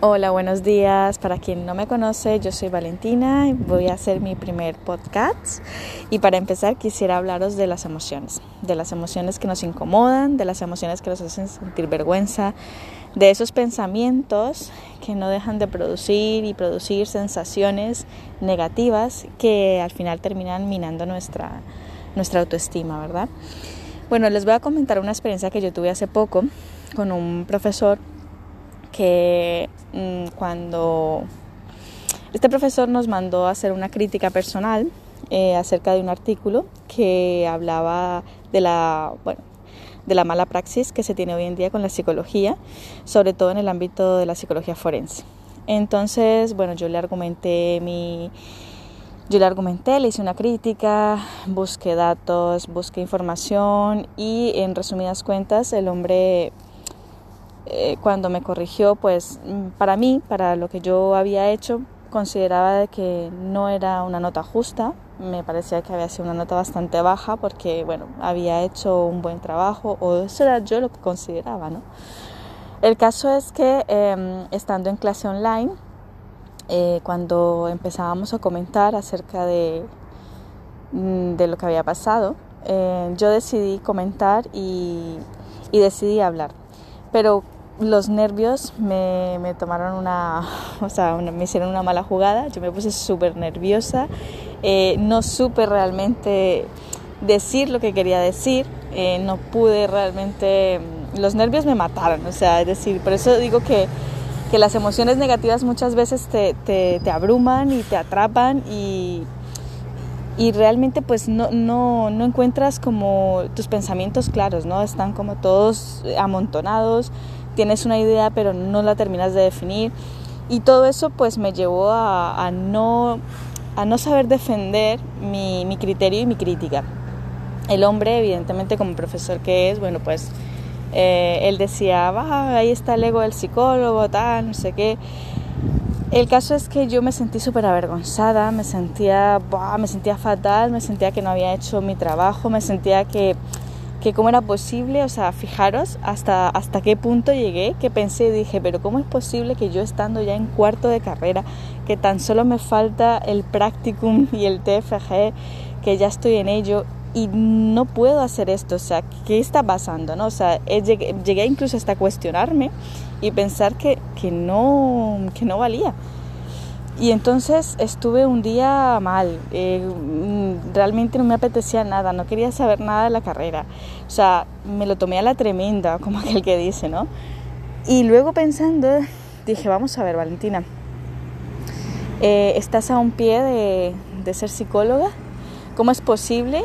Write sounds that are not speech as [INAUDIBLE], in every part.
Hola, buenos días. Para quien no me conoce, yo soy Valentina y voy a hacer mi primer podcast. Y para empezar, quisiera hablaros de las emociones, de las emociones que nos incomodan, de las emociones que nos hacen sentir vergüenza, de esos pensamientos que no dejan de producir y producir sensaciones negativas que al final terminan minando nuestra, nuestra autoestima, ¿verdad? Bueno, les voy a comentar una experiencia que yo tuve hace poco con un profesor que cuando este profesor nos mandó a hacer una crítica personal eh, acerca de un artículo que hablaba de la, bueno, de la mala praxis que se tiene hoy en día con la psicología, sobre todo en el ámbito de la psicología forense. Entonces, bueno, yo le argumenté mi, yo le argumenté, le hice una crítica, busqué datos, busqué información y en resumidas cuentas el hombre eh, cuando me corrigió, pues mm, para mí, para lo que yo había hecho, consideraba que no era una nota justa, me parecía que había sido una nota bastante baja porque, bueno, había hecho un buen trabajo o eso era yo lo que consideraba, ¿no? El caso es que em, estando en clase online, eh, cuando empezábamos a comentar acerca de, mm, lo que había pasado, eh, yo decidí comentar y, y decidí hablar. Pero los nervios me, me, tomaron una, [LAUGHS] o sea, me hicieron una mala jugada, yo me puse súper nerviosa, eh, no supe realmente decir lo que quería decir, eh, no pude realmente, los nervios me mataron, o sea, es decir, por eso digo que, que las emociones negativas muchas veces te, te, te abruman y te atrapan y, y realmente pues no, no, no encuentras como tus pensamientos claros, ¿no? Están como todos amontonados tienes una idea pero no la terminas de definir y todo eso pues me llevó a, no, a no saber defender mi, mi, criterio y mi crítica. El hombre, evidentemente como profesor que es, bueno pues eh, él decía, va, ahí está el ego del psicólogo, tal, no sé qué. El caso es que yo me sentí súper avergonzada, me sentía, me sentía fatal, me sentía que no había hecho mi trabajo, me sentía que que cómo era posible, o sea, fijaros hasta, hasta qué punto llegué, que pensé y dije, pero ¿cómo es posible que yo estando ya en cuarto de carrera, que tan solo me falta el practicum y el TFG, que ya estoy en ello y no puedo hacer esto, o sea, ¿qué está pasando? No? O sea, llegué, llegué incluso hasta cuestionarme y pensar que, que, no, que no valía. Y entonces estuve un día mal, eh, mm, realmente no me apetecía nada, no quería saber nada de la carrera. O sea, me lo tomé a la tremenda, [LAUGHS] como aquel que dice, ¿no? Y luego pensando, dije, vamos a ver, Valentina, eh, estás a un pie de, de, ser psicóloga, ¿cómo es posible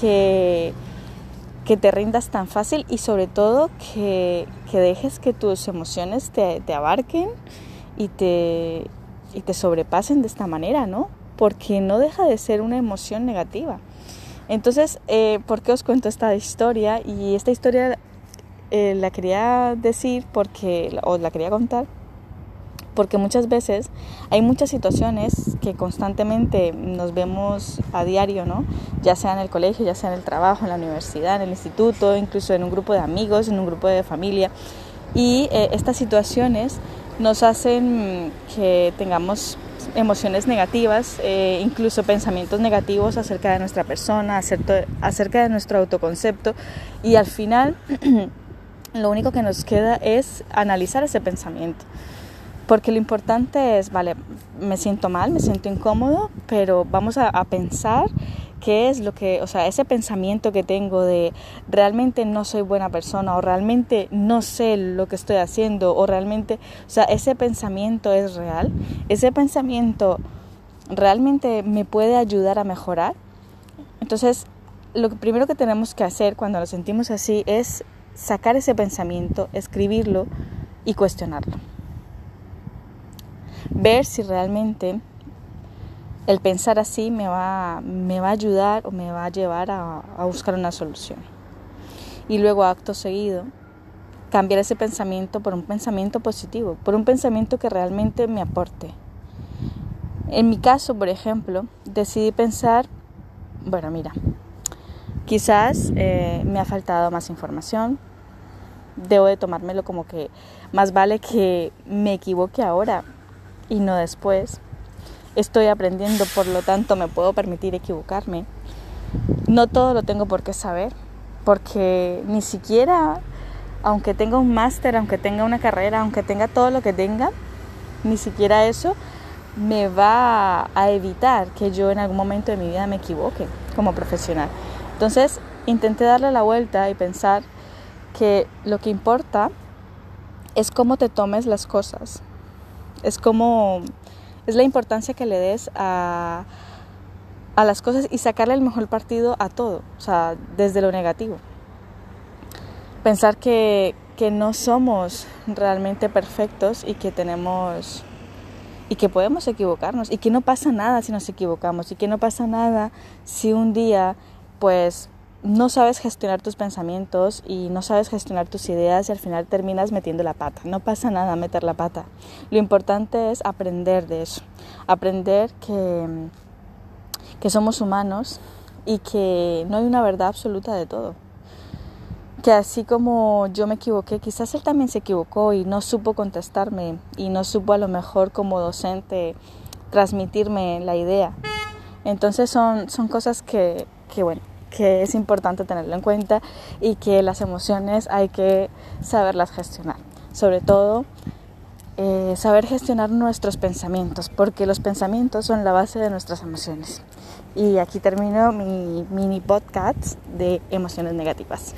que, que te rindas tan fácil y sobre todo que, que dejes que tus emociones te, te abarquen y te y te sobrepasen de esta manera, ¿no? Porque no deja de ser una emoción negativa. Entonces, eh, ¿por qué os cuento esta historia? Y esta historia eh, la quería decir porque, os la quería contar, porque muchas veces hay muchas situaciones que constantemente nos vemos a diario, ¿no? Ya sea en el colegio, ya sea en el trabajo, en la universidad, en el instituto, incluso en un grupo de amigos, en un grupo de familia. Y eh, estas situaciones nos hacen que tengamos emociones negativas, eh, incluso pensamientos negativos acerca de nuestra persona, acerca de nuestro autoconcepto y al final [CLEARS THROAT] lo único que nos queda es analizar ese pensamiento. Porque lo importante es, vale, me siento mal, me siento incómodo, pero vamos a, a pensar qué es lo que, o sea, ese pensamiento que tengo de realmente no soy buena persona o realmente no sé lo que estoy haciendo o realmente, o sea, ese pensamiento es real, ese pensamiento realmente me puede ayudar a mejorar. Entonces, lo primero que tenemos que hacer cuando nos sentimos así es sacar ese pensamiento, escribirlo y cuestionarlo. Ver si realmente el pensar así me va, me va a ayudar o me va a llevar a, buscar una solución. Y luego, acto seguido, cambiar ese pensamiento por un pensamiento positivo, por un pensamiento que realmente me aporte. En mi caso, por ejemplo, decidí pensar, bueno, mira, quizás eh, me ha faltado más información, debo de tomármelo como que más vale que me equivoque ahora y no después. Estoy aprendiendo, por lo tanto me puedo permitir equivocarme. No todo lo tengo por qué saber, porque ni siquiera, aunque tenga un máster, aunque tenga una carrera, aunque tenga todo lo que tenga, ni siquiera eso me va a evitar que yo en algún momento de mi vida me equivoque como profesional. Entonces intenté darle la vuelta y pensar que lo que importa es cómo te tomes las cosas, es como es la importancia que le des a, a las cosas y sacarle el mejor partido a todo, o sea, desde lo negativo. Pensar que, que no somos realmente perfectos y que tenemos y que podemos equivocarnos y que no pasa nada si nos equivocamos y que no pasa nada si un día pues no sabes gestionar tus pensamientos y no sabes gestionar tus ideas y al final terminas metiendo la pata. No pasa nada meter la pata. Lo importante es aprender de eso, aprender que, que somos humanos y que no hay una verdad absoluta de todo que así como yo me equivoqué, quizás él también se equivocó y no supo contestarme y no supo a lo mejor como docente transmitirme la idea. Entonces son, son cosas que, que, bueno, que es importante tenerlo en cuenta y que las emociones hay que saberlas gestionar. Sobre todo eh, saber gestionar nuestros pensamientos, porque los pensamientos son la base de nuestras emociones. Y aquí termino mi mini podcast de emociones negativas.